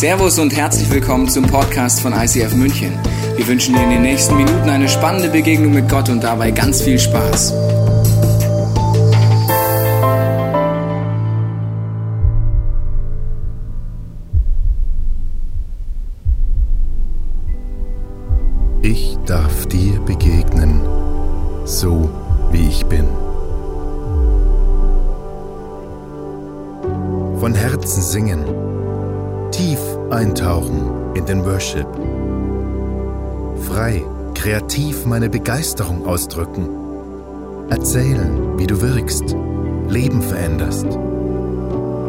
Servus und herzlich willkommen zum Podcast von ICF München. Wir wünschen dir in den nächsten Minuten eine spannende Begegnung mit Gott und dabei ganz viel Spaß. Ich darf dir begegnen, so wie ich bin. Von Herzen singen, tief eintauchen in den Worship. Frei, kreativ meine Begeisterung ausdrücken. Erzählen, wie du wirkst, Leben veränderst.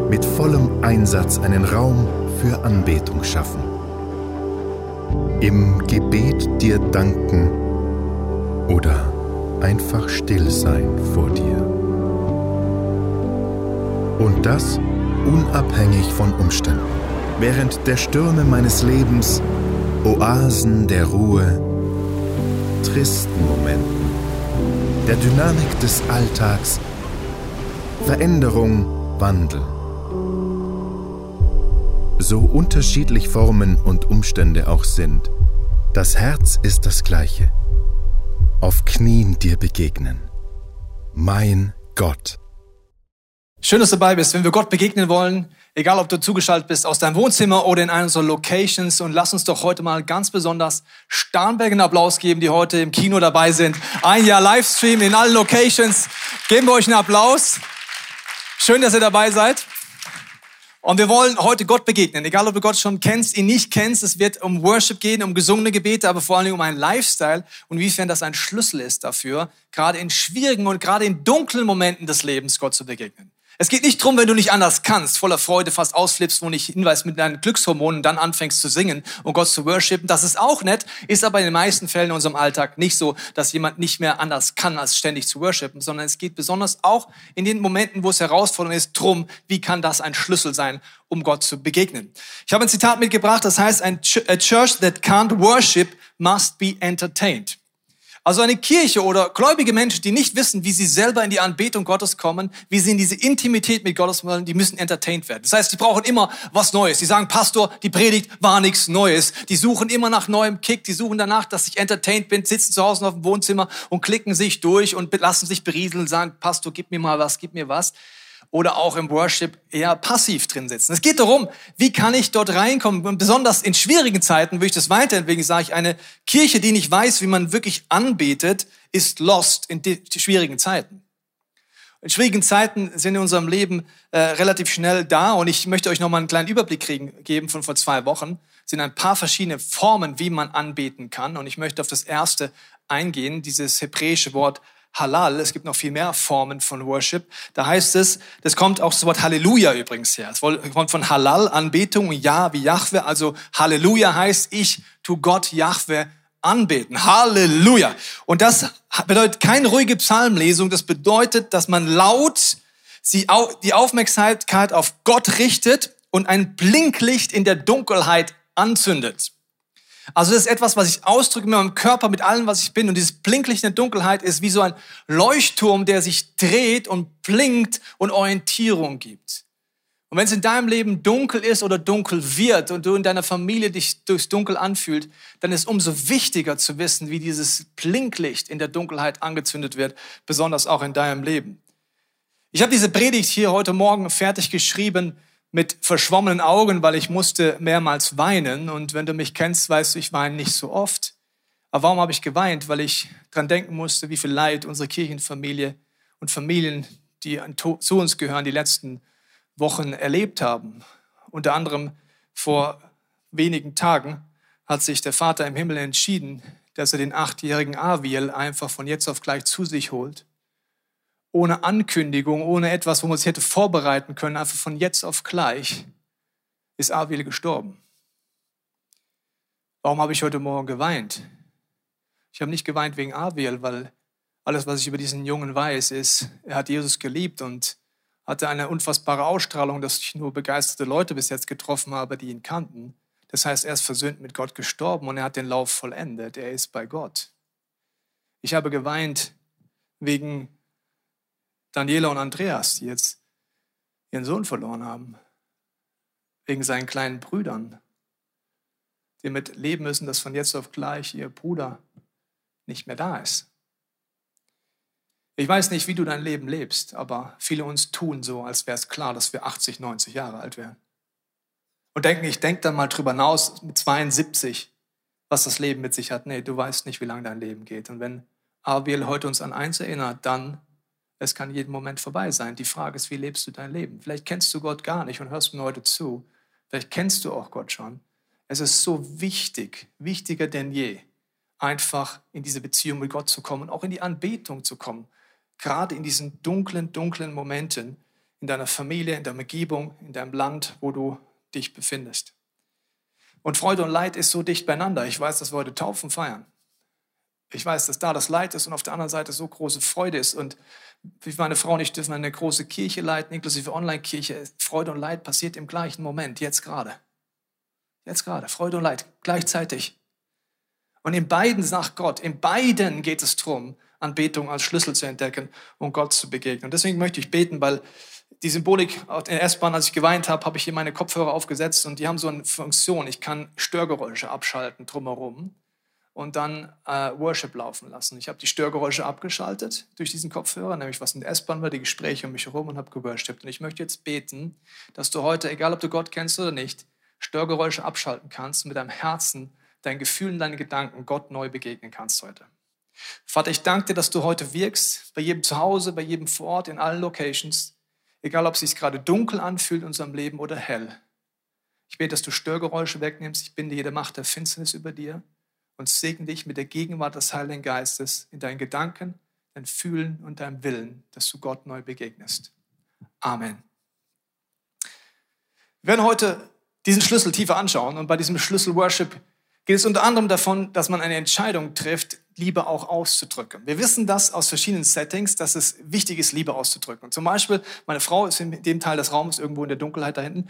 Mit vollem Einsatz einen Raum für Anbetung schaffen im Gebet dir danken oder einfach still sein vor dir. Und das unabhängig von Umständen. Während der Stürme meines Lebens, Oasen der Ruhe, tristen Momenten, der Dynamik des Alltags, Veränderung, Wandel so unterschiedlich Formen und Umstände auch sind, das Herz ist das gleiche. Auf Knien dir begegnen. Mein Gott. Schön, dass du dabei bist. Wenn wir Gott begegnen wollen, egal ob du zugeschaltet bist aus deinem Wohnzimmer oder in einer unserer Locations, und lass uns doch heute mal ganz besonders Starnberg einen Applaus geben, die heute im Kino dabei sind. Ein Jahr Livestream in allen Locations. Geben wir euch einen Applaus. Schön, dass ihr dabei seid. Und wir wollen heute Gott begegnen. Egal, ob du Gott schon kennst, ihn nicht kennst. Es wird um Worship gehen, um gesungene Gebete, aber vor allem um einen Lifestyle und inwiefern das ein Schlüssel ist dafür, gerade in schwierigen und gerade in dunklen Momenten des Lebens Gott zu begegnen. Es geht nicht drum, wenn du nicht anders kannst, voller Freude fast ausflippst, wo nicht hinweist mit deinen Glückshormonen, dann anfängst zu singen und Gott zu worshipen. Das ist auch nett, ist aber in den meisten Fällen in unserem Alltag nicht so, dass jemand nicht mehr anders kann, als ständig zu worshipen, sondern es geht besonders auch in den Momenten, wo es herausfordernd ist, drum, wie kann das ein Schlüssel sein, um Gott zu begegnen. Ich habe ein Zitat mitgebracht, das heißt, a church that can't worship must be entertained. Also eine Kirche oder gläubige Menschen, die nicht wissen, wie sie selber in die Anbetung Gottes kommen, wie sie in diese Intimität mit Gottes wollen, die müssen entertained werden. Das heißt, die brauchen immer was Neues. Die sagen, Pastor, die Predigt war nichts Neues. Die suchen immer nach neuem Kick. Die suchen danach, dass ich entertained bin, sitzen zu Hause auf dem Wohnzimmer und klicken sich durch und lassen sich berieseln sagen, Pastor, gib mir mal was, gib mir was oder auch im Worship eher passiv drin sitzen. Es geht darum, wie kann ich dort reinkommen? Und besonders in schwierigen Zeiten würde ich das weiterentwickeln. Sage ich, eine Kirche, die nicht weiß, wie man wirklich anbetet, ist lost in schwierigen Zeiten. In schwierigen Zeiten sind in unserem Leben äh, relativ schnell da und ich möchte euch noch mal einen kleinen Überblick kriegen, geben von vor zwei Wochen. Es sind ein paar verschiedene Formen, wie man anbeten kann und ich möchte auf das erste eingehen, dieses hebräische Wort Halal. Es gibt noch viel mehr Formen von Worship. Da heißt es, das kommt auch das Wort Halleluja übrigens her. Es kommt von Halal, Anbetung, Ja wie Jahwe. Also Halleluja heißt, ich tu Gott Jahwe anbeten. Halleluja. Und das bedeutet keine ruhige Psalmlesung. Das bedeutet, dass man laut die Aufmerksamkeit auf Gott richtet und ein Blinklicht in der Dunkelheit anzündet. Also das ist etwas, was ich ausdrücke mit meinem Körper, mit allem, was ich bin. Und dieses Blinklicht in der Dunkelheit ist wie so ein Leuchtturm, der sich dreht und blinkt und Orientierung gibt. Und wenn es in deinem Leben dunkel ist oder dunkel wird und du in deiner Familie dich durchs Dunkel anfühlt, dann ist umso wichtiger zu wissen, wie dieses Blinklicht in der Dunkelheit angezündet wird, besonders auch in deinem Leben. Ich habe diese Predigt hier heute Morgen fertig geschrieben, mit verschwommenen Augen, weil ich musste mehrmals weinen. Und wenn du mich kennst, weißt du, ich weine nicht so oft. Aber warum habe ich geweint? Weil ich dran denken musste, wie viel Leid unsere Kirchenfamilie und Familien, die zu uns gehören, die letzten Wochen erlebt haben. Unter anderem vor wenigen Tagen hat sich der Vater im Himmel entschieden, dass er den achtjährigen Aviel einfach von jetzt auf gleich zu sich holt ohne Ankündigung, ohne etwas, wo man sich hätte vorbereiten können, einfach von jetzt auf gleich, ist Abel gestorben. Warum habe ich heute Morgen geweint? Ich habe nicht geweint wegen Abel, weil alles, was ich über diesen Jungen weiß, ist, er hat Jesus geliebt und hatte eine unfassbare Ausstrahlung, dass ich nur begeisterte Leute bis jetzt getroffen habe, die ihn kannten. Das heißt, er ist versöhnt mit Gott gestorben und er hat den Lauf vollendet. Er ist bei Gott. Ich habe geweint wegen Daniela und Andreas, die jetzt ihren Sohn verloren haben. wegen seinen kleinen Brüdern, die mit leben müssen, dass von jetzt auf gleich ihr Bruder nicht mehr da ist. Ich weiß nicht, wie du dein Leben lebst, aber viele uns tun so, als wäre es klar, dass wir 80, 90 Jahre alt wären. Und denken, ich denke dann mal drüber hinaus mit 72, was das Leben mit sich hat. Nee, du weißt nicht, wie lange dein Leben geht. Und wenn Abiel heute uns an eins erinnert, dann, es kann jeden Moment vorbei sein. Die Frage ist, wie lebst du dein Leben? Vielleicht kennst du Gott gar nicht und hörst mir heute zu. Vielleicht kennst du auch Gott schon. Es ist so wichtig, wichtiger denn je, einfach in diese Beziehung mit Gott zu kommen, auch in die Anbetung zu kommen. Gerade in diesen dunklen, dunklen Momenten in deiner Familie, in deiner Umgebung, in deinem Land, wo du dich befindest. Und Freude und Leid ist so dicht beieinander. Ich weiß, dass wir heute Taufen feiern. Ich weiß, dass da das Leid ist und auf der anderen Seite so große Freude ist. Und wie meine Frau und ich dürfen eine große Kirche leiten, inklusive Online-Kirche. Freude und Leid passiert im gleichen Moment, jetzt gerade. Jetzt gerade, Freude und Leid, gleichzeitig. Und in beiden sagt Gott, in beiden geht es darum, Anbetung als Schlüssel zu entdecken und Gott zu begegnen. Und deswegen möchte ich beten, weil die Symbolik in der S-Bahn, als ich geweint habe, habe ich hier meine Kopfhörer aufgesetzt und die haben so eine Funktion. Ich kann Störgeräusche abschalten drumherum und dann äh, Worship laufen lassen. Ich habe die Störgeräusche abgeschaltet durch diesen Kopfhörer, nämlich was in der S-Bahn war, die Gespräche um mich herum und habe geworshipped. Und ich möchte jetzt beten, dass du heute, egal ob du Gott kennst oder nicht, Störgeräusche abschalten kannst und mit deinem Herzen, deinen Gefühlen, deinen Gedanken Gott neu begegnen kannst heute. Vater, ich danke dir, dass du heute wirkst, bei jedem Zuhause, bei jedem Vorort, in allen Locations, egal ob es sich gerade dunkel anfühlt in unserem Leben oder hell. Ich bete, dass du Störgeräusche wegnimmst. Ich binde jede Macht der Finsternis über dir und segne dich mit der Gegenwart des Heiligen Geistes in deinen Gedanken, dein Fühlen und deinem Willen, dass du Gott neu begegnest. Amen. Wir werden heute diesen Schlüssel tiefer anschauen und bei diesem Schlüssel Worship geht es unter anderem davon, dass man eine Entscheidung trifft, Liebe auch auszudrücken. Wir wissen das aus verschiedenen Settings, dass es wichtig ist, Liebe auszudrücken. Zum Beispiel, meine Frau ist in dem Teil des Raums, irgendwo in der Dunkelheit da hinten.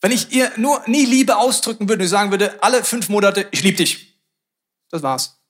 Wenn ich ihr nur nie Liebe ausdrücken würde und sagen würde, alle fünf Monate, ich liebe dich. Das war's.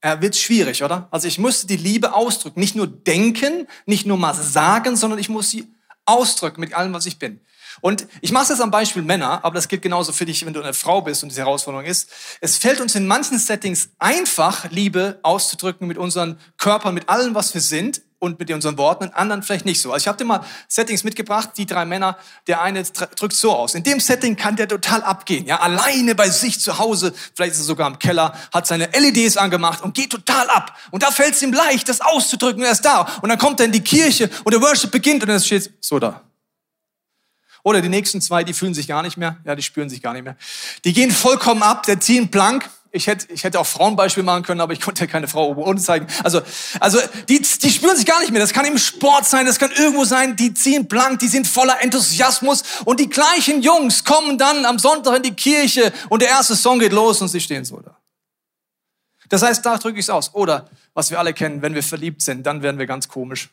Er wird schwierig, oder? Also ich muss die Liebe ausdrücken. Nicht nur denken, nicht nur mal sagen, sondern ich muss sie ausdrücken mit allem, was ich bin. Und ich mache es jetzt am Beispiel Männer, aber das gilt genauso für dich, wenn du eine Frau bist und diese Herausforderung ist. Es fällt uns in manchen Settings einfach, Liebe auszudrücken mit unseren Körpern, mit allem, was wir sind und mit unseren Worten, in anderen vielleicht nicht so. Also ich habe dir mal Settings mitgebracht, die drei Männer, der eine drückt so aus. In dem Setting kann der total abgehen, ja, alleine bei sich zu Hause, vielleicht ist er sogar im Keller, hat seine LEDs angemacht und geht total ab. Und da fällt es ihm leicht, das auszudrücken, er ist da. Und dann kommt er in die Kirche und der Worship beginnt und dann steht so da. Oder die nächsten zwei, die fühlen sich gar nicht mehr. Ja, die spüren sich gar nicht mehr. Die gehen vollkommen ab, der ziehen blank. Ich hätte, ich hätte auch Frauenbeispiel machen können, aber ich konnte ja keine Frau oben ohne zeigen. Also, also die, die spüren sich gar nicht mehr. Das kann im Sport sein, das kann irgendwo sein. Die ziehen blank, die sind voller Enthusiasmus. Und die gleichen Jungs kommen dann am Sonntag in die Kirche und der erste Song geht los und sie stehen so da. Das heißt, da drücke ich es aus. Oder, was wir alle kennen, wenn wir verliebt sind, dann werden wir ganz komisch.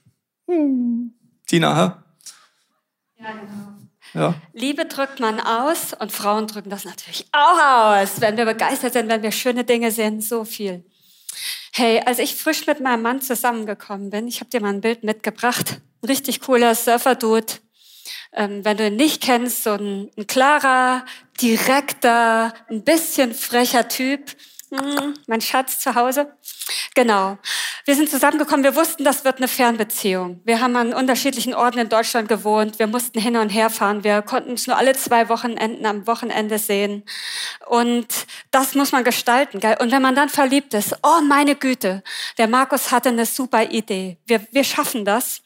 Hm. Tina, hä? Ja, genau. Ja. Liebe drückt man aus und Frauen drücken das natürlich auch aus, wenn wir begeistert sind, wenn wir schöne Dinge sehen, so viel. Hey, als ich frisch mit meinem Mann zusammengekommen bin, ich habe dir mal ein Bild mitgebracht, ein richtig cooler Surfer-Dude. Ähm, wenn du ihn nicht kennst, so ein, ein klarer, direkter, ein bisschen frecher Typ, hm, mein Schatz zu Hause. Genau. Wir sind zusammengekommen. Wir wussten, das wird eine Fernbeziehung. Wir haben an unterschiedlichen Orten in Deutschland gewohnt. Wir mussten hin und her fahren. Wir konnten uns nur alle zwei Wochenenden am Wochenende sehen. Und das muss man gestalten. Gell? Und wenn man dann verliebt ist, oh meine Güte, der Markus hatte eine super Idee. Wir, wir schaffen das.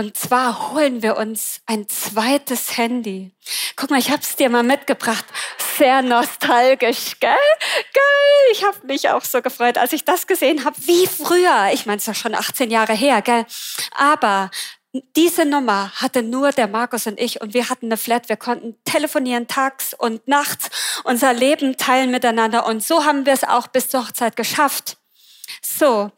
Und zwar holen wir uns ein zweites Handy. Guck mal, ich habe es dir mal mitgebracht. Sehr nostalgisch, gell? Geil. Ich habe mich auch so gefreut, als ich das gesehen habe, wie früher. Ich meine, es ist ja schon 18 Jahre her, gell? Aber diese Nummer hatte nur der Markus und ich und wir hatten eine Flat. Wir konnten telefonieren tags und nachts, unser Leben teilen miteinander und so haben wir es auch bis zur Hochzeit geschafft. So,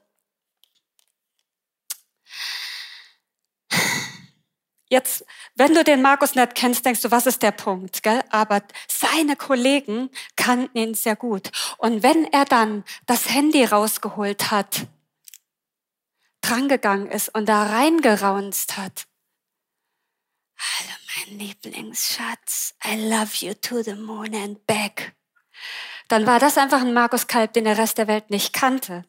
Jetzt, wenn du den Markus nicht kennst, denkst du, was ist der Punkt? Gell? Aber seine Kollegen kannten ihn sehr gut. Und wenn er dann das Handy rausgeholt hat, drangegangen ist und da reingeraunzt hat, hallo mein Lieblingsschatz, I love you to the moon and back. Dann war das einfach ein Markus Kalb, den der Rest der Welt nicht kannte.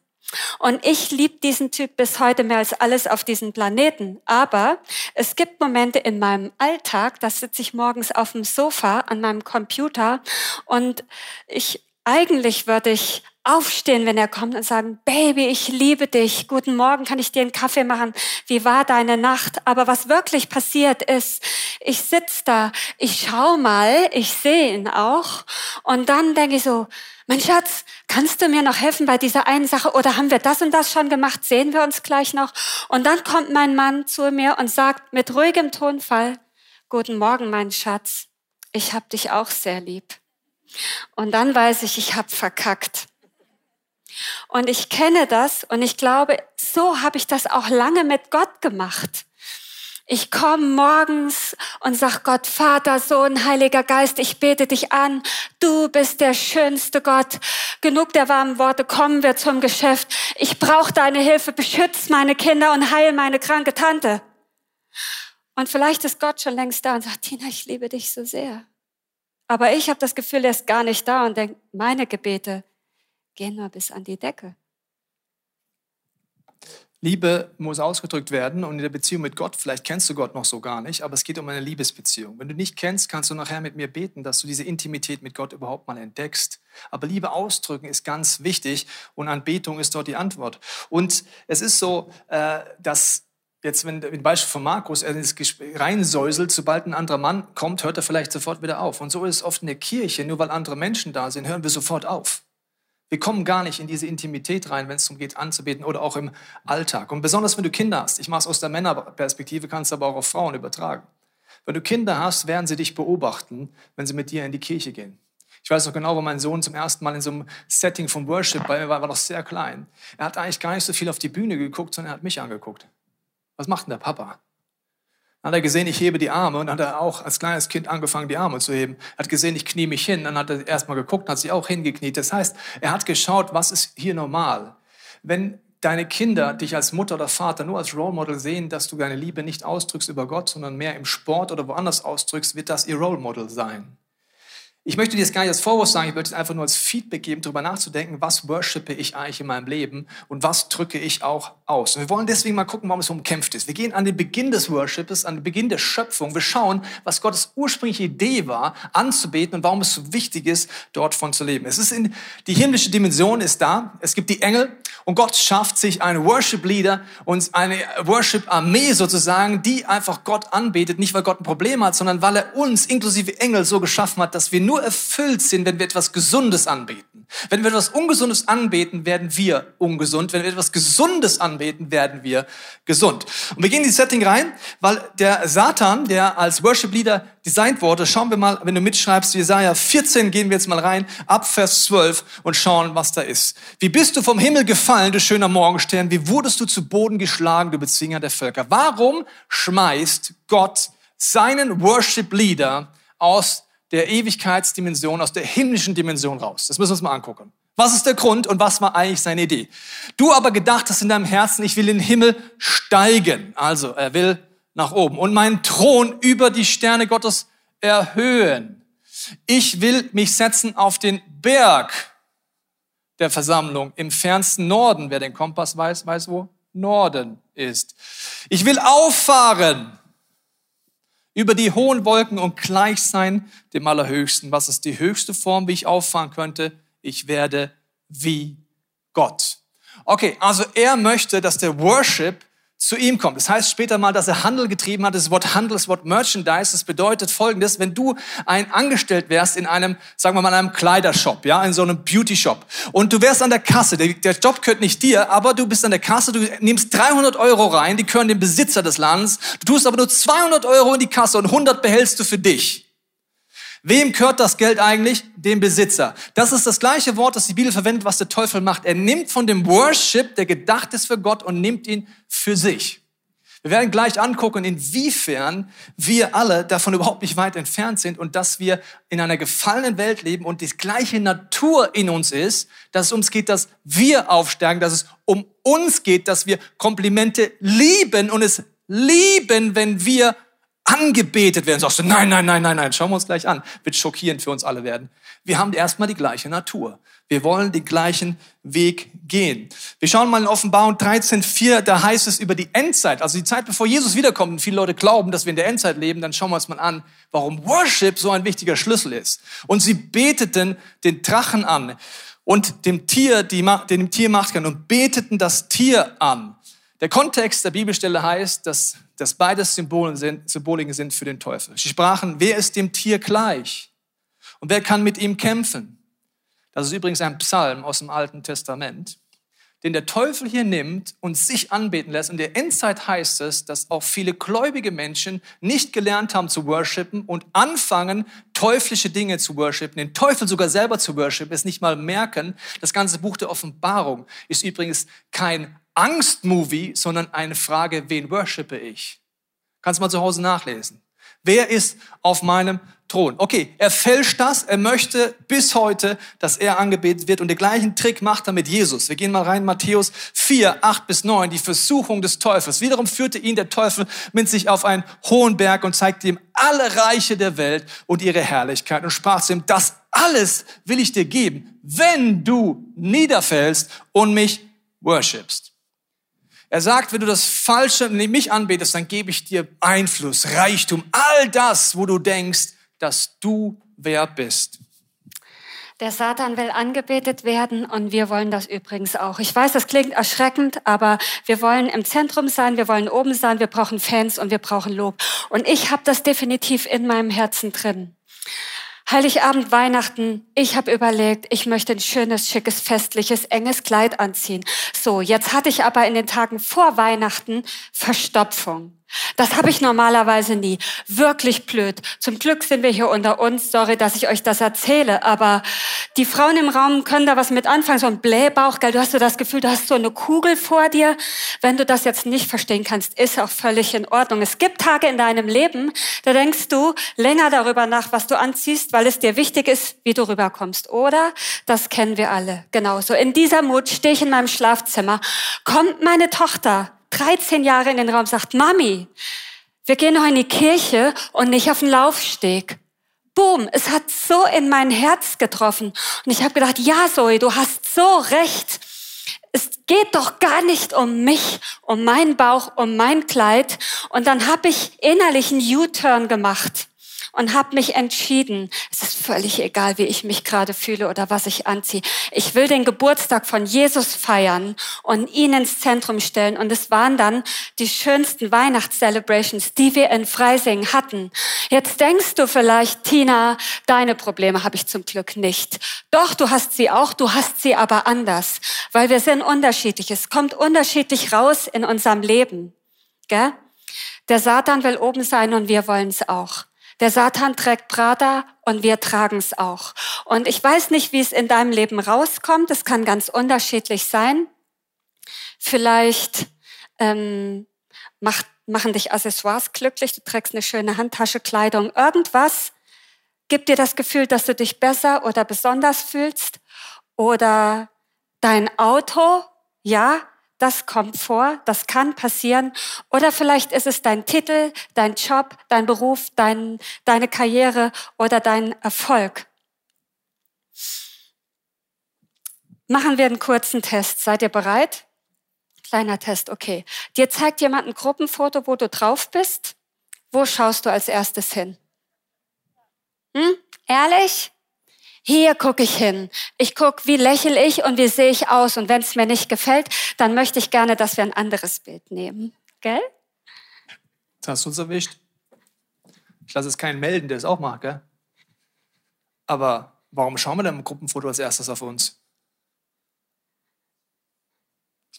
Und ich liebe diesen Typ bis heute mehr als alles auf diesem Planeten. Aber es gibt Momente in meinem Alltag, da sitze ich morgens auf dem Sofa an meinem Computer und ich eigentlich würde ich aufstehen, wenn er kommt und sagen, Baby, ich liebe dich. Guten Morgen, kann ich dir einen Kaffee machen? Wie war deine Nacht? Aber was wirklich passiert ist, ich sitze da, ich schau mal, ich sehe ihn auch und dann denke ich so, mein Schatz, kannst du mir noch helfen bei dieser einen Sache oder haben wir das und das schon gemacht? Sehen wir uns gleich noch? Und dann kommt mein Mann zu mir und sagt mit ruhigem Tonfall, Guten Morgen, mein Schatz. Ich hab dich auch sehr lieb. Und dann weiß ich, ich hab verkackt. Und ich kenne das und ich glaube, so habe ich das auch lange mit Gott gemacht. Ich komme morgens und sag Gott, Vater, Sohn, Heiliger Geist, ich bete dich an. Du bist der schönste Gott. Genug der warmen Worte, kommen wir zum Geschäft. Ich brauche deine Hilfe, beschütz meine Kinder und heil meine kranke Tante. Und vielleicht ist Gott schon längst da und sagt, Tina, ich liebe dich so sehr. Aber ich habe das Gefühl, er ist gar nicht da und denkt, meine Gebete gehen nur bis an die Decke. Liebe muss ausgedrückt werden und in der Beziehung mit Gott, vielleicht kennst du Gott noch so gar nicht, aber es geht um eine Liebesbeziehung. Wenn du nicht kennst, kannst du nachher mit mir beten, dass du diese Intimität mit Gott überhaupt mal entdeckst. Aber Liebe ausdrücken ist ganz wichtig und Anbetung ist dort die Antwort. Und es ist so, äh, dass jetzt, wenn im Beispiel von Markus er ins Gespräch reinsäuselt, sobald ein anderer Mann kommt, hört er vielleicht sofort wieder auf. Und so ist es oft in der Kirche, nur weil andere Menschen da sind, hören wir sofort auf. Wir kommen gar nicht in diese Intimität rein, wenn es darum geht, anzubeten oder auch im Alltag. Und besonders, wenn du Kinder hast. Ich mache es aus der Männerperspektive, kannst aber auch auf Frauen übertragen. Wenn du Kinder hast, werden sie dich beobachten, wenn sie mit dir in die Kirche gehen. Ich weiß noch genau, wo mein Sohn zum ersten Mal in so einem Setting von Worship war, er war noch sehr klein. Er hat eigentlich gar nicht so viel auf die Bühne geguckt, sondern er hat mich angeguckt. Was macht denn der Papa? Dann hat er gesehen, ich hebe die Arme und dann hat er auch als kleines Kind angefangen, die Arme zu heben. Er hat gesehen, ich knie mich hin. Dann hat er erstmal geguckt, hat sich auch hingekniet. Das heißt, er hat geschaut, was ist hier normal. Wenn deine Kinder dich als Mutter oder Vater nur als Role Model sehen, dass du deine Liebe nicht ausdrückst über Gott, sondern mehr im Sport oder woanders ausdrückst, wird das ihr Role Model sein. Ich möchte dir das gar nicht als Vorwurf sagen, ich möchte es einfach nur als Feedback geben, darüber nachzudenken, was worshipe ich eigentlich in meinem Leben und was drücke ich auch aus. Und wir wollen deswegen mal gucken, warum es umkämpft ist. Wir gehen an den Beginn des Worships, an den Beginn der Schöpfung. Wir schauen, was Gottes ursprüngliche Idee war, anzubeten und warum es so wichtig ist, dort von zu leben. Es ist in, die himmlische Dimension ist da. Es gibt die Engel und Gott schafft sich einen Worship-Leader und eine Worship-Armee sozusagen, die einfach Gott anbetet. Nicht, weil Gott ein Problem hat, sondern weil er uns inklusive Engel so geschaffen hat, dass wir nur nur erfüllt sind, wenn wir etwas Gesundes anbeten. Wenn wir etwas Ungesundes anbeten, werden wir ungesund. Wenn wir etwas Gesundes anbeten, werden wir gesund. Und wir gehen in die Setting rein, weil der Satan, der als Worship Leader designt wurde, schauen wir mal, wenn du mitschreibst, Jesaja 14, gehen wir jetzt mal rein, ab Vers 12 und schauen, was da ist. Wie bist du vom Himmel gefallen, du schöner Morgenstern? Wie wurdest du zu Boden geschlagen, du Bezwinger der Völker? Warum schmeißt Gott seinen Worship Leader aus der Ewigkeitsdimension, aus der himmlischen Dimension raus. Das müssen wir uns mal angucken. Was ist der Grund und was war eigentlich seine Idee? Du aber gedacht hast in deinem Herzen, ich will in den Himmel steigen. Also er will nach oben und meinen Thron über die Sterne Gottes erhöhen. Ich will mich setzen auf den Berg der Versammlung im fernsten Norden. Wer den Kompass weiß, weiß wo Norden ist. Ich will auffahren über die hohen Wolken und gleich sein dem Allerhöchsten. Was ist die höchste Form, wie ich auffahren könnte? Ich werde wie Gott. Okay, also er möchte, dass der Worship zu ihm kommt. Das heißt später mal, dass er Handel getrieben hat. Das Wort Handel, das Wort Merchandise, das bedeutet folgendes, wenn du ein Angestellt wärst in einem, sagen wir mal, einem Kleidershop, ja, in so einem Beauty-Shop und du wärst an der Kasse, der, der Job gehört nicht dir, aber du bist an der Kasse, du nimmst 300 Euro rein, die gehören dem Besitzer des Landes, du tust aber nur 200 Euro in die Kasse und 100 behältst du für dich. Wem gehört das Geld eigentlich? Dem Besitzer. Das ist das gleiche Wort, das die Bibel verwendet, was der Teufel macht. Er nimmt von dem Worship, der gedacht ist für Gott, und nimmt ihn für sich. Wir werden gleich angucken, inwiefern wir alle davon überhaupt nicht weit entfernt sind und dass wir in einer gefallenen Welt leben und die gleiche Natur in uns ist, dass es uns geht, dass wir aufsteigen, dass es um uns geht, dass wir Komplimente lieben und es lieben, wenn wir angebetet werden. Sagst du, nein, nein, nein, nein, nein, schauen wir uns gleich an. Wird schockierend für uns alle werden. Wir haben erstmal die gleiche Natur. Wir wollen den gleichen Weg gehen. Wir schauen mal in Offenbarung 13.4, da heißt es über die Endzeit, also die Zeit, bevor Jesus wiederkommt. Und viele Leute glauben, dass wir in der Endzeit leben. Dann schauen wir uns mal an, warum Worship so ein wichtiger Schlüssel ist. Und sie beteten den Drachen an und dem Tier, die, dem Tier Macht kann und beteten das Tier an. Der Kontext der Bibelstelle heißt, dass, dass beides Symbolen sind, Symboliken sind für den Teufel. Sie sprachen, wer ist dem Tier gleich? Und wer kann mit ihm kämpfen? Das ist übrigens ein Psalm aus dem Alten Testament, den der Teufel hier nimmt und sich anbeten lässt. In der Endzeit heißt es, dass auch viele gläubige Menschen nicht gelernt haben zu worshipen und anfangen, teuflische Dinge zu worshipen, den Teufel sogar selber zu worshipen, es nicht mal merken. Das ganze Buch der Offenbarung ist übrigens kein Angstmovie, sondern eine Frage, wen worshipe ich? Kannst mal zu Hause nachlesen. Wer ist auf meinem Thron? Okay, er fälscht das. Er möchte bis heute, dass er angebetet wird. Und den gleichen Trick macht er mit Jesus. Wir gehen mal rein, Matthäus 4, 8 bis 9, die Versuchung des Teufels. Wiederum führte ihn der Teufel mit sich auf einen hohen Berg und zeigte ihm alle Reiche der Welt und ihre Herrlichkeit und sprach zu ihm, das alles will ich dir geben, wenn du niederfällst und mich worshipst. Er sagt, wenn du das Falsche, mich anbetest, dann gebe ich dir Einfluss, Reichtum, all das, wo du denkst, dass du wer bist. Der Satan will angebetet werden und wir wollen das übrigens auch. Ich weiß, das klingt erschreckend, aber wir wollen im Zentrum sein, wir wollen oben sein, wir brauchen Fans und wir brauchen Lob. Und ich habe das definitiv in meinem Herzen drin. Heiligabend, Weihnachten, ich habe überlegt, ich möchte ein schönes, schickes, festliches, enges Kleid anziehen. So, jetzt hatte ich aber in den Tagen vor Weihnachten Verstopfung. Das habe ich normalerweise nie. Wirklich blöd. Zum Glück sind wir hier unter uns. Sorry, dass ich euch das erzähle. Aber die Frauen im Raum können da was mit anfangen. So ein Blähbauch, gell? Du hast so das Gefühl, du hast so eine Kugel vor dir. Wenn du das jetzt nicht verstehen kannst, ist auch völlig in Ordnung. Es gibt Tage in deinem Leben, da denkst du länger darüber nach, was du anziehst, weil es dir wichtig ist, wie du rüberkommst. Oder? Das kennen wir alle. Genauso. In dieser Mut stehe ich in meinem Schlafzimmer. Kommt meine Tochter 13 Jahre in den Raum sagt, Mami, wir gehen noch in die Kirche und nicht auf den Laufsteg. Boom, es hat so in mein Herz getroffen. Und ich habe gedacht, ja, Zoe, du hast so recht. Es geht doch gar nicht um mich, um meinen Bauch, um mein Kleid. Und dann habe ich innerlich einen U-Turn gemacht und habe mich entschieden, es ist völlig egal, wie ich mich gerade fühle oder was ich anziehe. Ich will den Geburtstag von Jesus feiern und ihn ins Zentrum stellen. Und es waren dann die schönsten Weihnachtscelebrations, die wir in Freising hatten. Jetzt denkst du vielleicht, Tina, deine Probleme habe ich zum Glück nicht. Doch, du hast sie auch, du hast sie aber anders, weil wir sind unterschiedlich. Es kommt unterschiedlich raus in unserem Leben. Gell? Der Satan will oben sein und wir wollen es auch. Der Satan trägt Prada und wir tragen es auch. Und ich weiß nicht, wie es in deinem Leben rauskommt. Es kann ganz unterschiedlich sein. Vielleicht ähm, macht, machen dich Accessoires glücklich. Du trägst eine schöne Handtasche, Kleidung, irgendwas gibt dir das Gefühl, dass du dich besser oder besonders fühlst. Oder dein Auto, ja, das kommt vor, das kann passieren. Oder vielleicht ist es dein Titel, dein Job, dein Beruf, dein, deine Karriere oder dein Erfolg. Machen wir einen kurzen Test. Seid ihr bereit? Kleiner Test, okay. Dir zeigt jemand ein Gruppenfoto, wo du drauf bist. Wo schaust du als erstes hin? Hm? Ehrlich? Hier gucke ich hin. Ich gucke, wie lächle ich und wie sehe ich aus. Und wenn es mir nicht gefällt, dann möchte ich gerne, dass wir ein anderes Bild nehmen. Gell? Das hast du uns erwischt. Ich lasse es keinen melden, der es auch mag, gell? Aber warum schauen wir denn im Gruppenfoto als erstes auf uns?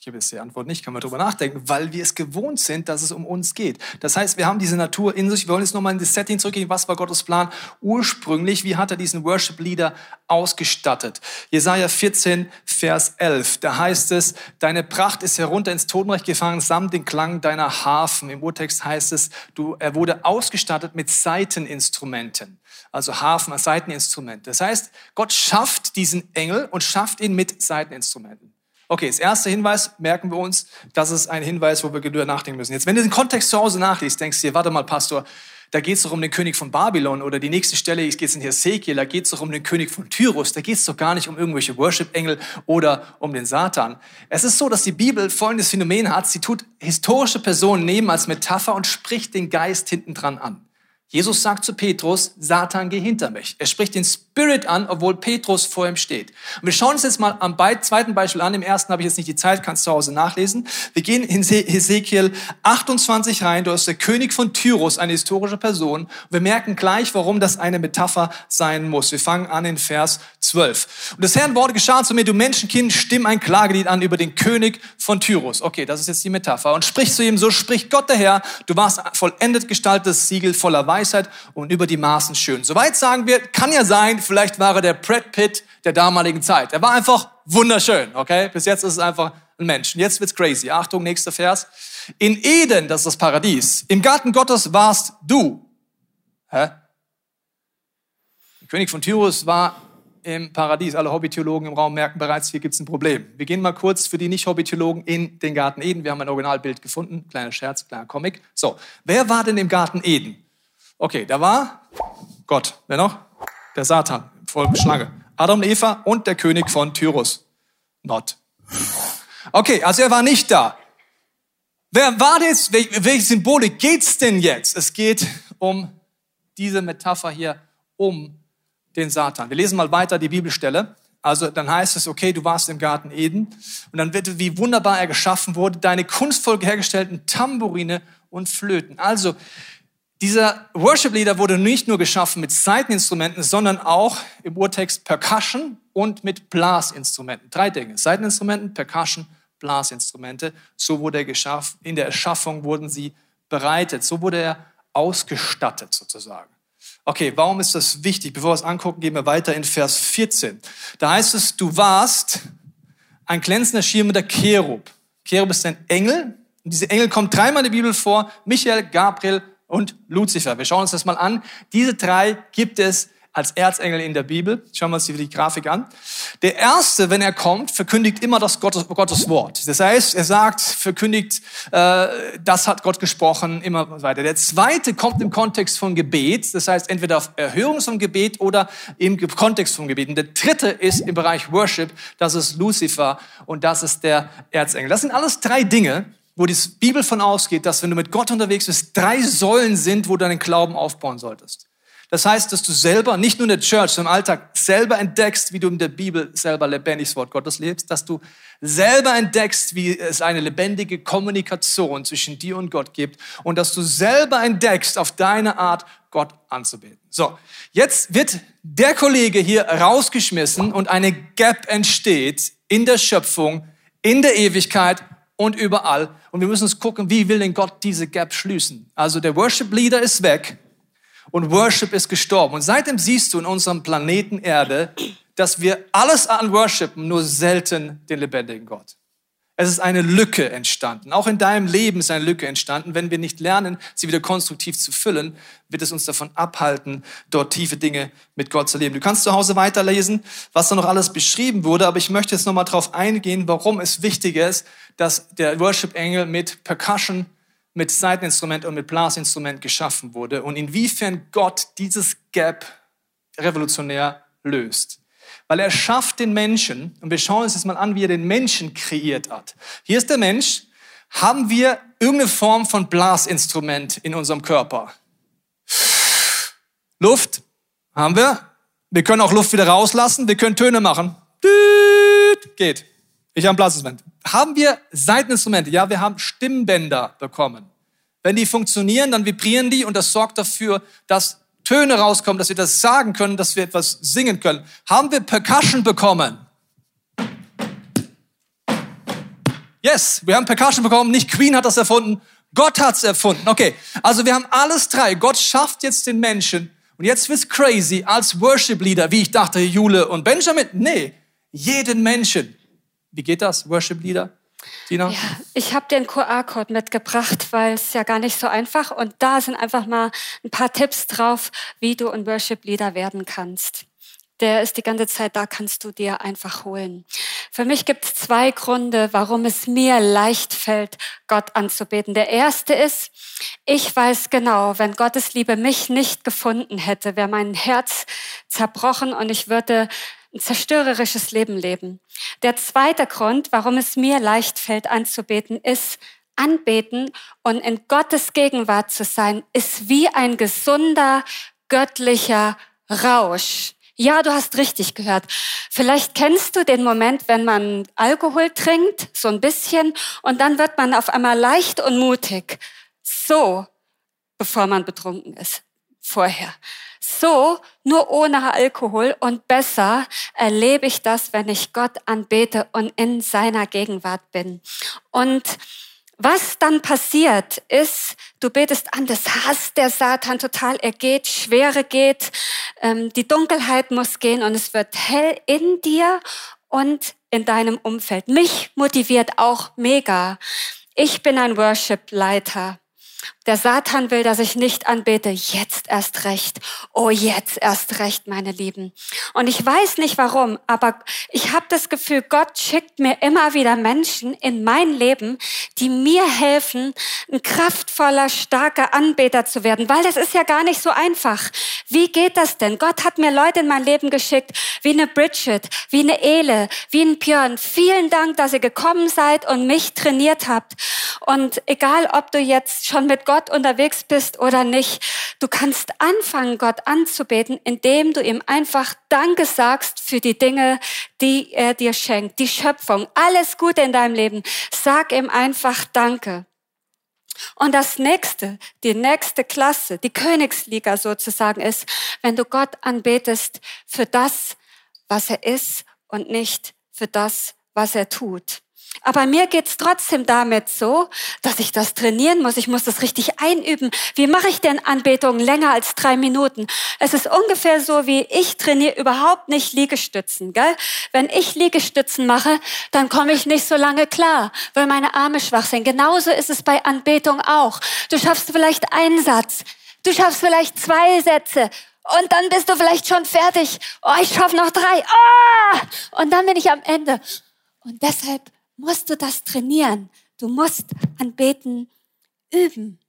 Gebe jetzt die Antwort nicht, kann man darüber nachdenken, weil wir es gewohnt sind, dass es um uns geht. Das heißt, wir haben diese Natur in sich. Wir wollen jetzt nochmal in das Setting zurückgehen. Was war Gottes Plan ursprünglich? Wie hat er diesen Worship-Leader ausgestattet? Jesaja 14, Vers 11. Da heißt es, deine Pracht ist herunter ins Totenreich gefangen, samt den Klang deiner Harfen. Im Urtext heißt es, du, er wurde ausgestattet mit Saiteninstrumenten. Also Harfen als Saiteninstrument. Das heißt, Gott schafft diesen Engel und schafft ihn mit Saiteninstrumenten. Okay, das erste Hinweis merken wir uns, das ist ein Hinweis, wo wir geduldig nachdenken müssen. Jetzt, wenn du den Kontext zu Hause nachliest, denkst du dir, warte mal, Pastor, da geht es doch um den König von Babylon oder die nächste Stelle geht es in Hesekiel, da geht es doch um den König von Tyrus, da geht es doch gar nicht um irgendwelche Worship-Engel oder um den Satan. Es ist so, dass die Bibel folgendes Phänomen hat, sie tut historische Personen nehmen als Metapher und spricht den Geist hinten dran an. Jesus sagt zu Petrus, Satan, geh hinter mich. Er spricht den Spirit an, obwohl Petrus vor ihm steht. Und wir schauen uns jetzt mal am zweiten Beispiel an. Im ersten habe ich jetzt nicht die Zeit, kannst du zu Hause nachlesen. Wir gehen in Hesekiel 28 rein. Du hast der König von Tyrus, eine historische Person. Wir merken gleich, warum das eine Metapher sein muss. Wir fangen an in Vers 12. Und das Herrn Worte geschahen zu mir, du Menschenkind, stimm ein Klagelied an über den König von Tyrus. Okay, das ist jetzt die Metapher. Und sprich zu ihm, so spricht Gott der Herr, du warst vollendet gestaltetes Siegel voller Weisheit Weisheit und über die Maßen schön. Soweit sagen wir, kann ja sein, vielleicht war er der Brad Pitt der damaligen Zeit. Er war einfach wunderschön, okay? Bis jetzt ist es einfach ein Mensch. Und jetzt wird's crazy. Achtung, nächster Vers. In Eden, das ist das Paradies, im Garten Gottes warst du. Hä? Der König von Tyrus war im Paradies. Alle Hobbytheologen im Raum merken bereits, hier gibt es ein Problem. Wir gehen mal kurz für die Nicht-Hobbytheologen in den Garten Eden. Wir haben ein Originalbild gefunden. Kleiner Scherz, kleiner Comic. So, wer war denn im Garten Eden? Okay, da war Gott. Wer noch? Der Satan, voll Schlange. Adam und Eva und der König von Tyrus. Not. Okay, also er war nicht da. Wer war das? Welche Symbolik geht's denn jetzt? Es geht um diese Metapher hier, um den Satan. Wir lesen mal weiter die Bibelstelle. Also dann heißt es, okay, du warst im Garten Eden und dann wird, wie wunderbar er geschaffen wurde, deine kunstvoll hergestellten Tambourine und Flöten. Also dieser Worship-Leader wurde nicht nur geschaffen mit Seiteninstrumenten, sondern auch im Urtext Percussion und mit Blasinstrumenten. Drei Dinge. Seiteninstrumenten, Percussion, Blasinstrumente. So wurde er geschaffen. In der Erschaffung wurden sie bereitet. So wurde er ausgestattet sozusagen. Okay, warum ist das wichtig? Bevor wir es angucken, gehen wir weiter in Vers 14. Da heißt es, du warst ein glänzender schirmender Cherub. Cherub ist ein Engel. Und diese Engel kommen dreimal in der Bibel vor. Michael, Gabriel und Luzifer. Wir schauen uns das mal an. Diese drei gibt es als Erzengel in der Bibel. Schauen wir uns die Grafik an. Der erste, wenn er kommt, verkündigt immer das Gottes, Gottes Wort. Das heißt, er sagt, verkündigt, äh, das hat Gott gesprochen, immer weiter. Der zweite kommt im Kontext von Gebet. Das heißt, entweder auf Erhörung vom Gebet oder im Kontext vom Gebet. Und der dritte ist im Bereich Worship. Das ist Luzifer und das ist der Erzengel. Das sind alles drei Dinge, wo die Bibel von ausgeht, dass wenn du mit Gott unterwegs bist, drei Säulen sind, wo du deinen Glauben aufbauen solltest. Das heißt, dass du selber, nicht nur in der Church, sondern im Alltag selber entdeckst, wie du in der Bibel selber lebendig das Wort Gottes lebst, dass du selber entdeckst, wie es eine lebendige Kommunikation zwischen dir und Gott gibt und dass du selber entdeckst, auf deine Art Gott anzubeten. So, jetzt wird der Kollege hier rausgeschmissen und eine Gap entsteht in der Schöpfung, in der Ewigkeit und überall. Und wir müssen uns gucken, wie will denn Gott diese Gap schließen? Also der Worship Leader ist weg und Worship ist gestorben. Und seitdem siehst du in unserem Planeten Erde, dass wir alles an Worship, nur selten den lebendigen Gott. Es ist eine Lücke entstanden. Auch in deinem Leben ist eine Lücke entstanden. Wenn wir nicht lernen, sie wieder konstruktiv zu füllen, wird es uns davon abhalten, dort tiefe Dinge mit Gott zu leben. Du kannst zu Hause weiterlesen, was da noch alles beschrieben wurde, aber ich möchte jetzt nochmal darauf eingehen, warum es wichtig ist, dass der Worship-Engel mit Percussion, mit Seiteninstrument und mit Blasinstrument geschaffen wurde und inwiefern Gott dieses Gap revolutionär löst. Weil er schafft den Menschen, und wir schauen uns jetzt mal an, wie er den Menschen kreiert hat. Hier ist der Mensch. Haben wir irgendeine Form von Blasinstrument in unserem Körper? Luft haben wir. Wir können auch Luft wieder rauslassen. Wir können Töne machen. Geht. Ich habe ein Blasinstrument. Haben wir Seiteninstrumente? Ja, wir haben Stimmbänder bekommen. Wenn die funktionieren, dann vibrieren die und das sorgt dafür, dass Töne rauskommen, dass wir das sagen können, dass wir etwas singen können. Haben wir Percussion bekommen? Yes, wir haben Percussion bekommen. Nicht Queen hat das erfunden, Gott hat es erfunden. Okay, also wir haben alles drei. Gott schafft jetzt den Menschen. Und jetzt wird's crazy als Worship-Leader, wie ich dachte, Jule und Benjamin. Nee, jeden Menschen. Wie geht das, Worship-Leader? Tina? Ja, ich habe den QR-Code mitgebracht, weil es ja gar nicht so einfach und da sind einfach mal ein paar Tipps drauf, wie du ein Worship Leader werden kannst. Der ist die ganze Zeit da, kannst du dir einfach holen. Für mich gibt es zwei Gründe, warum es mir leicht fällt, Gott anzubeten. Der erste ist, ich weiß genau, wenn Gottes Liebe mich nicht gefunden hätte, wäre mein Herz zerbrochen und ich würde ein zerstörerisches Leben leben. Der zweite Grund, warum es mir leicht fällt anzubeten, ist, anbeten und in Gottes Gegenwart zu sein, ist wie ein gesunder göttlicher Rausch. Ja, du hast richtig gehört. Vielleicht kennst du den Moment, wenn man Alkohol trinkt, so ein bisschen, und dann wird man auf einmal leicht und mutig. So, bevor man betrunken ist. Vorher. So, nur ohne Alkohol und besser erlebe ich das, wenn ich Gott anbete und in seiner Gegenwart bin. Und was dann passiert ist, du betest an, das hasst der Satan total, er geht, Schwere geht, ähm, die Dunkelheit muss gehen und es wird hell in dir und in deinem Umfeld. Mich motiviert auch mega. Ich bin ein Worship-Leiter. Der Satan will, dass ich nicht anbete. Jetzt erst recht. Oh, jetzt erst recht, meine Lieben. Und ich weiß nicht warum, aber ich habe das Gefühl, Gott schickt mir immer wieder Menschen in mein Leben, die mir helfen, ein kraftvoller, starker Anbeter zu werden. Weil das ist ja gar nicht so einfach. Wie geht das denn? Gott hat mir Leute in mein Leben geschickt, wie eine Bridget, wie eine Ele, wie ein Björn. Vielen Dank, dass ihr gekommen seid und mich trainiert habt. Und egal, ob du jetzt schon mit Gott Gott unterwegs bist oder nicht, du kannst anfangen, Gott anzubeten, indem du ihm einfach Danke sagst für die Dinge, die er dir schenkt, die Schöpfung, alles Gute in deinem Leben. Sag ihm einfach Danke. Und das nächste, die nächste Klasse, die Königsliga sozusagen ist, wenn du Gott anbetest für das, was er ist und nicht für das, was er tut. Aber mir geht's trotzdem damit so, dass ich das trainieren muss. Ich muss das richtig einüben. Wie mache ich denn Anbetungen länger als drei Minuten? Es ist ungefähr so, wie ich trainiere überhaupt nicht Liegestützen. Gell? Wenn ich Liegestützen mache, dann komme ich nicht so lange klar, weil meine Arme schwach sind. Genauso ist es bei Anbetung auch. Du schaffst vielleicht einen Satz. Du schaffst vielleicht zwei Sätze. Und dann bist du vielleicht schon fertig. Oh, ich schaffe noch drei. Oh! Und dann bin ich am Ende. Und deshalb musst du das trainieren. Du musst anbeten üben.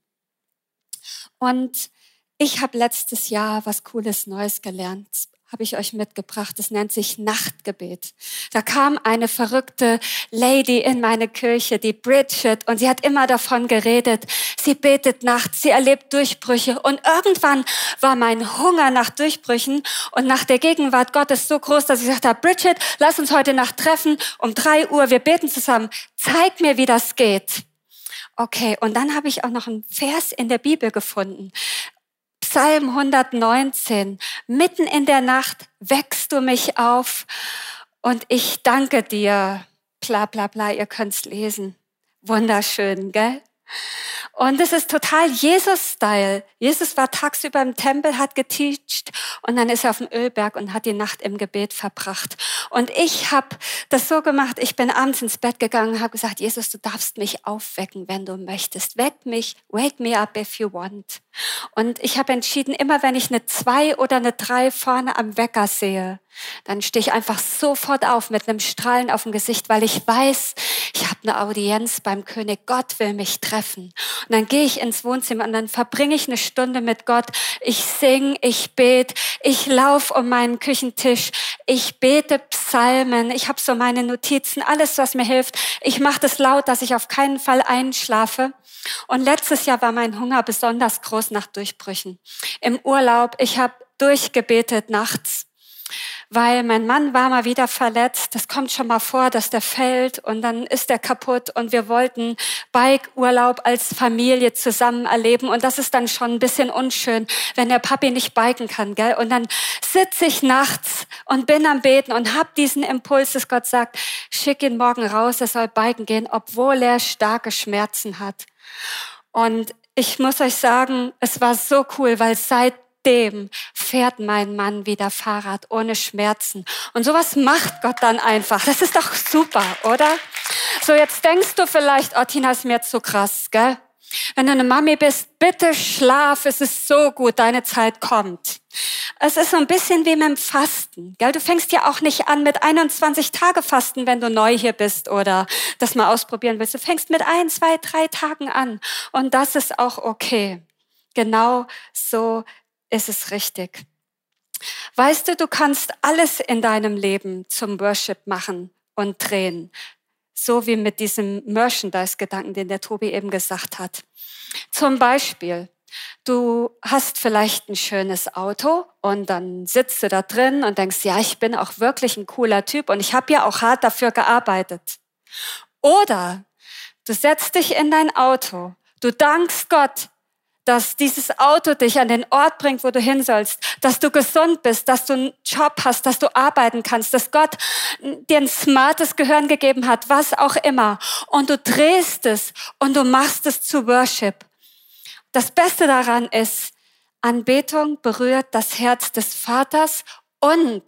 Und ich habe letztes Jahr was Cooles Neues gelernt habe ich euch mitgebracht. Das nennt sich Nachtgebet. Da kam eine verrückte Lady in meine Kirche, die Bridget, und sie hat immer davon geredet. Sie betet nachts, sie erlebt Durchbrüche. Und irgendwann war mein Hunger nach Durchbrüchen und nach der Gegenwart Gottes so groß, dass ich gesagt habe, Bridget, lass uns heute Nacht treffen um drei Uhr. Wir beten zusammen. Zeig mir, wie das geht. Okay, und dann habe ich auch noch einen Vers in der Bibel gefunden. Psalm 119. Mitten in der Nacht wächst du mich auf und ich danke dir. Bla bla bla, ihr könnt's lesen. Wunderschön, gell? Und es ist total Jesus-Style. Jesus war tagsüber im Tempel, hat geteacht und dann ist er auf dem Ölberg und hat die Nacht im Gebet verbracht. Und ich habe das so gemacht, ich bin abends ins Bett gegangen und habe gesagt, Jesus, du darfst mich aufwecken, wenn du möchtest. Weck mich, wake me up if you want. Und ich habe entschieden, immer wenn ich eine zwei oder eine drei vorne am Wecker sehe, dann stehe ich einfach sofort auf mit einem Strahlen auf dem Gesicht, weil ich weiß, ich habe eine Audienz beim König. Gott will mich treffen. Und dann gehe ich ins Wohnzimmer und dann verbringe ich eine Stunde mit Gott. Ich sing, ich bete, ich laufe um meinen Küchentisch, ich bete Psalmen, ich habe so meine Notizen, alles, was mir hilft. Ich mache das laut, dass ich auf keinen Fall einschlafe. Und letztes Jahr war mein Hunger besonders groß nach Durchbrüchen. Im Urlaub, ich habe durchgebetet nachts weil mein Mann war mal wieder verletzt. Das kommt schon mal vor, dass der fällt und dann ist er kaputt und wir wollten Bike-Urlaub als Familie zusammen erleben und das ist dann schon ein bisschen unschön, wenn der Papi nicht biken kann, gell? Und dann sitze ich nachts und bin am Beten und hab diesen Impuls, dass Gott sagt, schick ihn morgen raus, er soll biken gehen, obwohl er starke Schmerzen hat. Und ich muss euch sagen, es war so cool, weil seit seitdem fährt mein Mann wieder Fahrrad ohne Schmerzen. Und sowas macht Gott dann einfach. Das ist doch super, oder? So, jetzt denkst du vielleicht, oh, Tina ist mir zu krass, gell? Wenn du eine Mami bist, bitte schlaf, es ist so gut, deine Zeit kommt. Es ist so ein bisschen wie mit dem Fasten. Gell? Du fängst ja auch nicht an mit 21 Tage Fasten, wenn du neu hier bist oder das mal ausprobieren willst. Du fängst mit ein, zwei, drei Tagen an. Und das ist auch okay. Genau so ist es richtig. Weißt du, du kannst alles in deinem Leben zum Worship machen und drehen. So wie mit diesem Merchandise-Gedanken, den der Tobi eben gesagt hat. Zum Beispiel, du hast vielleicht ein schönes Auto und dann sitzt du da drin und denkst, ja, ich bin auch wirklich ein cooler Typ und ich habe ja auch hart dafür gearbeitet. Oder du setzt dich in dein Auto, du dankst Gott, dass dieses Auto dich an den Ort bringt, wo du hin sollst, dass du gesund bist, dass du einen Job hast, dass du arbeiten kannst, dass Gott dir ein smartes Gehirn gegeben hat, was auch immer. Und du drehst es und du machst es zu Worship. Das Beste daran ist, Anbetung berührt das Herz des Vaters und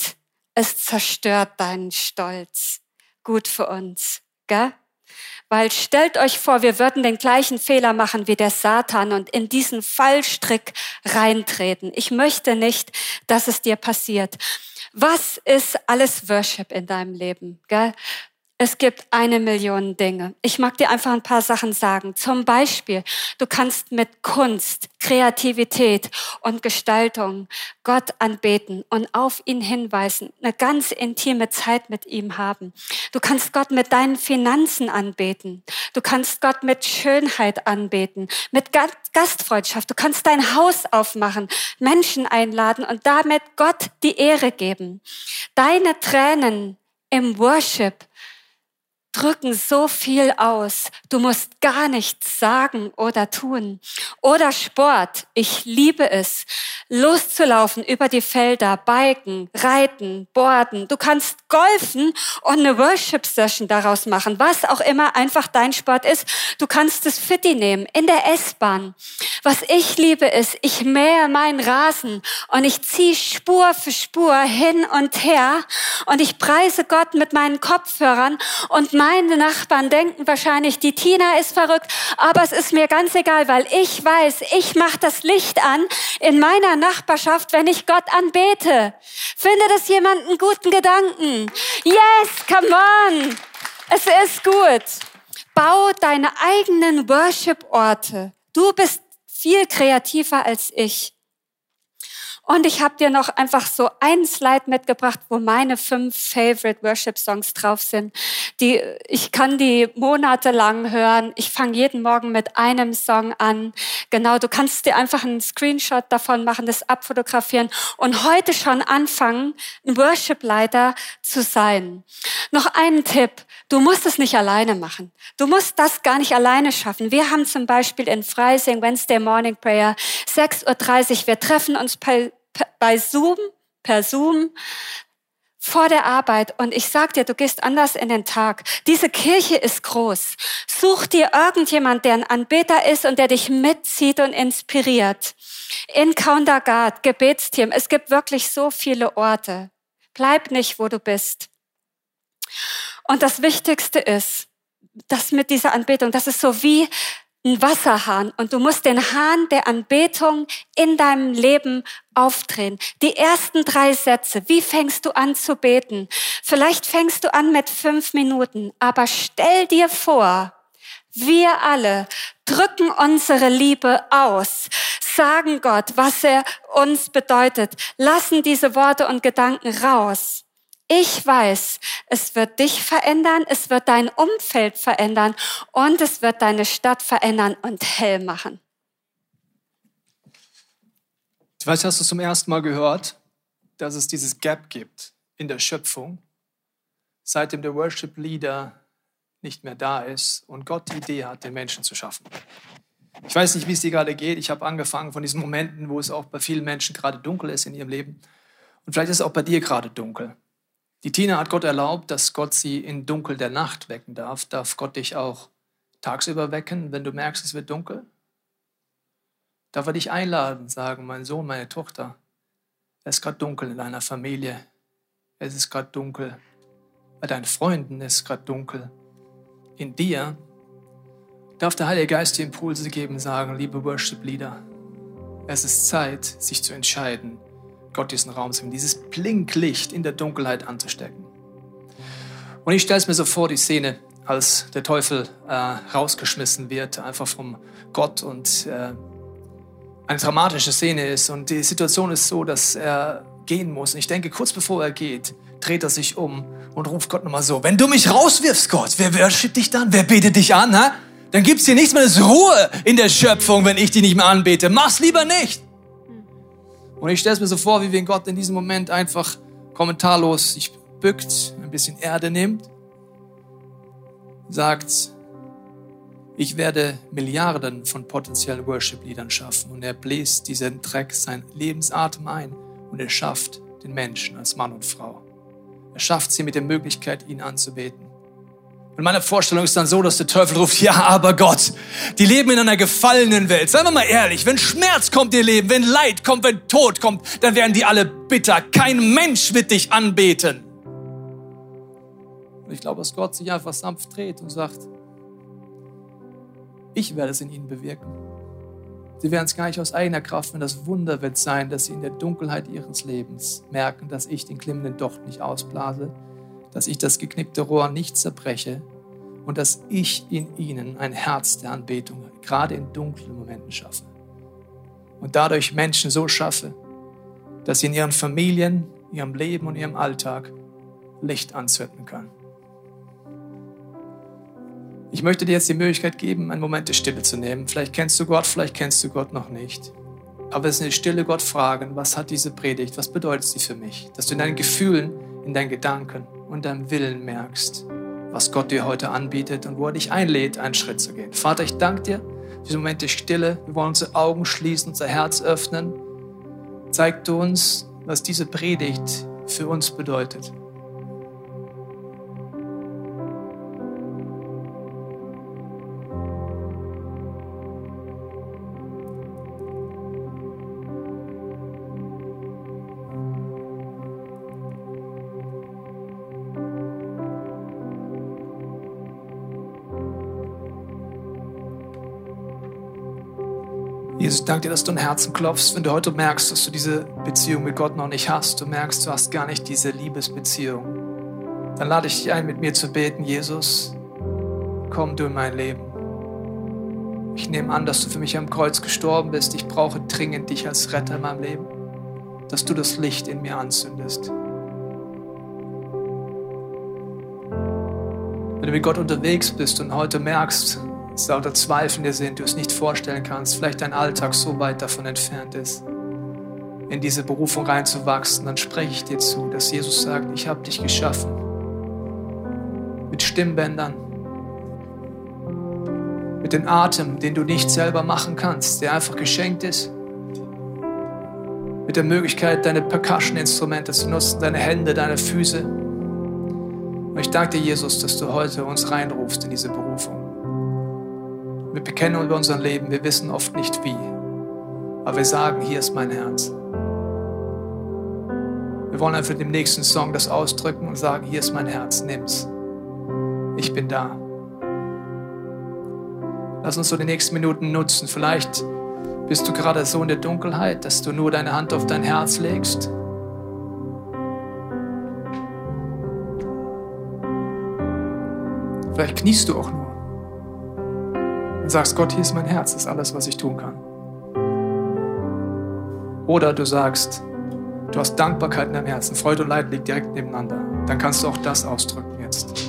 es zerstört deinen Stolz. Gut für uns, gell? Weil stellt euch vor, wir würden den gleichen Fehler machen wie der Satan und in diesen Fallstrick reintreten. Ich möchte nicht, dass es dir passiert. Was ist alles Worship in deinem Leben? Gell? Es gibt eine Million Dinge. Ich mag dir einfach ein paar Sachen sagen. Zum Beispiel, du kannst mit Kunst, Kreativität und Gestaltung Gott anbeten und auf ihn hinweisen, eine ganz intime Zeit mit ihm haben. Du kannst Gott mit deinen Finanzen anbeten. Du kannst Gott mit Schönheit anbeten, mit Gastfreundschaft. Du kannst dein Haus aufmachen, Menschen einladen und damit Gott die Ehre geben. Deine Tränen im Worship drücken so viel aus. Du musst gar nichts sagen oder tun. Oder Sport. Ich liebe es. Loszulaufen über die Felder, biken, reiten, boarden. Du kannst golfen und eine Worship-Session daraus machen. Was auch immer einfach dein Sport ist. Du kannst es Fitti nehmen in der S-Bahn. Was ich liebe ist, ich mähe meinen Rasen und ich ziehe Spur für Spur hin und her und ich preise Gott mit meinen Kopfhörern und meine Nachbarn denken wahrscheinlich, die Tina ist verrückt, aber es ist mir ganz egal, weil ich weiß, ich mache das Licht an in meiner Nachbarschaft, wenn ich Gott anbete. Finde das jemand einen guten Gedanken? Yes, come on. Es ist gut. Bau deine eigenen Worship-Orte. Du bist viel kreativer als ich. Und ich habe dir noch einfach so ein Slide mitgebracht, wo meine fünf Favorite Worship Songs drauf sind. Die, ich kann die monatelang hören. Ich fange jeden Morgen mit einem Song an. Genau, du kannst dir einfach einen Screenshot davon machen, das abfotografieren und heute schon anfangen, ein Worship-Leiter zu sein. Noch einen Tipp. Du musst es nicht alleine machen. Du musst das gar nicht alleine schaffen. Wir haben zum Beispiel in Freising Wednesday Morning Prayer 6.30 Uhr. Wir treffen uns bei bei Zoom, per Zoom, vor der Arbeit und ich sag dir, du gehst anders in den Tag. Diese Kirche ist groß. Such dir irgendjemand, der ein Anbeter ist und der dich mitzieht und inspiriert. Encounter God, Gebetsteam. Es gibt wirklich so viele Orte. Bleib nicht, wo du bist. Und das Wichtigste ist, das mit dieser Anbetung, das ist so wie ein Wasserhahn und du musst den Hahn der Anbetung in deinem Leben aufdrehen. Die ersten drei Sätze, wie fängst du an zu beten? Vielleicht fängst du an mit fünf Minuten, aber stell dir vor, wir alle drücken unsere Liebe aus, sagen Gott, was er uns bedeutet, lassen diese Worte und Gedanken raus. Ich weiß, es wird dich verändern, es wird dein Umfeld verändern und es wird deine Stadt verändern und hell machen. Ich weiß, hast du zum ersten Mal gehört, dass es dieses Gap gibt in der Schöpfung, seitdem der Worship Leader nicht mehr da ist und Gott die Idee hat, den Menschen zu schaffen. Ich weiß nicht, wie es dir gerade geht. Ich habe angefangen von diesen Momenten, wo es auch bei vielen Menschen gerade dunkel ist in ihrem Leben. Und vielleicht ist es auch bei dir gerade dunkel. Die Tina hat Gott erlaubt, dass Gott sie in Dunkel der Nacht wecken darf. Darf Gott dich auch tagsüber wecken, wenn du merkst, es wird dunkel? Darf er dich einladen, sagen, mein Sohn, meine Tochter, es ist gerade dunkel in deiner Familie. Es ist gerade dunkel bei deinen Freunden, es ist gerade dunkel in dir. darf der Heilige Geist dir Impulse geben, sagen, liebe Worship-Leader, es ist Zeit, sich zu entscheiden, Gott diesen Raum zu geben, dieses Blinklicht in der Dunkelheit anzustecken. Und ich stelle es mir so vor, die Szene, als der Teufel äh, rausgeschmissen wird, einfach vom Gott und äh, eine dramatische Szene ist. Und die Situation ist so, dass er gehen muss. Und ich denke, kurz bevor er geht, dreht er sich um und ruft Gott nochmal so, wenn du mich rauswirfst, Gott, wer worship dich dann? Wer betet dich an? Ha? Dann gibt's hier nichts mehr, das Ruhe in der Schöpfung, wenn ich dich nicht mehr anbete. Mach's lieber nicht. Und ich stelle es mir so vor, wie wenn Gott in diesem Moment einfach kommentarlos sich bückt, ein bisschen Erde nimmt, sagt, ich werde Milliarden von potenziellen Worship-Liedern schaffen. Und er bläst diesen Dreck, sein Lebensatem ein und er schafft den Menschen als Mann und Frau. Er schafft sie mit der Möglichkeit, ihn anzubeten. Und meine Vorstellung ist dann so, dass der Teufel ruft, ja, aber Gott, die leben in einer gefallenen Welt. Seien wir mal ehrlich, wenn Schmerz kommt ihr Leben, wenn Leid kommt, wenn Tod kommt, dann werden die alle bitter. Kein Mensch wird dich anbeten. Und ich glaube, dass Gott sich einfach sanft dreht und sagt, ich werde es in ihnen bewirken. Sie werden es gar nicht aus eigener Kraft, wenn das Wunder wird sein, dass sie in der Dunkelheit ihres Lebens merken, dass ich den klimmenden Docht nicht ausblase, dass ich das geknickte Rohr nicht zerbreche und dass ich in ihnen ein Herz der Anbetung gerade in dunklen Momenten schaffe. Und dadurch Menschen so schaffe, dass sie in ihren Familien, ihrem Leben und ihrem Alltag Licht anzünden können. Ich möchte dir jetzt die Möglichkeit geben, einen Moment der Stille zu nehmen. Vielleicht kennst du Gott, vielleicht kennst du Gott noch nicht. Aber es ist eine Stille Gott fragen, was hat diese Predigt, was bedeutet sie für mich? Dass du in deinen Gefühlen, in deinen Gedanken und deinem Willen merkst, was Gott dir heute anbietet und wo er dich einlädt, einen Schritt zu gehen. Vater, ich danke dir für diesen Moment der Stille. Wir wollen unsere Augen schließen, unser Herz öffnen. Zeig du uns, was diese Predigt für uns bedeutet. Jesus, ich danke dir, dass du ein Herzen klopfst, wenn du heute merkst, dass du diese Beziehung mit Gott noch nicht hast. Du merkst, du hast gar nicht diese Liebesbeziehung. Dann lade ich dich ein, mit mir zu beten, Jesus, komm du in mein Leben. Ich nehme an, dass du für mich am Kreuz gestorben bist. Ich brauche dringend dich als Retter in meinem Leben, dass du das Licht in mir anzündest. Wenn du mit Gott unterwegs bist und heute merkst, lauter Zweifel dir sind, du es nicht vorstellen kannst, vielleicht dein Alltag so weit davon entfernt ist, in diese Berufung reinzuwachsen, dann spreche ich dir zu, dass Jesus sagt, ich habe dich geschaffen mit Stimmbändern, mit dem Atem, den du nicht selber machen kannst, der einfach geschenkt ist, mit der Möglichkeit, deine Percussion-Instrumente zu nutzen, deine Hände, deine Füße. Und ich danke dir, Jesus, dass du heute uns reinrufst in diese Berufung. Wir bekennen über unser Leben, wir wissen oft nicht wie, aber wir sagen, hier ist mein Herz. Wir wollen einfach im nächsten Song das ausdrücken und sagen, hier ist mein Herz, nimm's. Ich bin da. Lass uns so die nächsten Minuten nutzen. Vielleicht bist du gerade so in der Dunkelheit, dass du nur deine Hand auf dein Herz legst. Vielleicht kniest du auch nur und sagst, Gott, hier ist mein Herz, das ist alles, was ich tun kann. Oder du sagst, du hast Dankbarkeit in deinem Herzen, Freude und Leid liegt direkt nebeneinander. Dann kannst du auch das ausdrücken jetzt.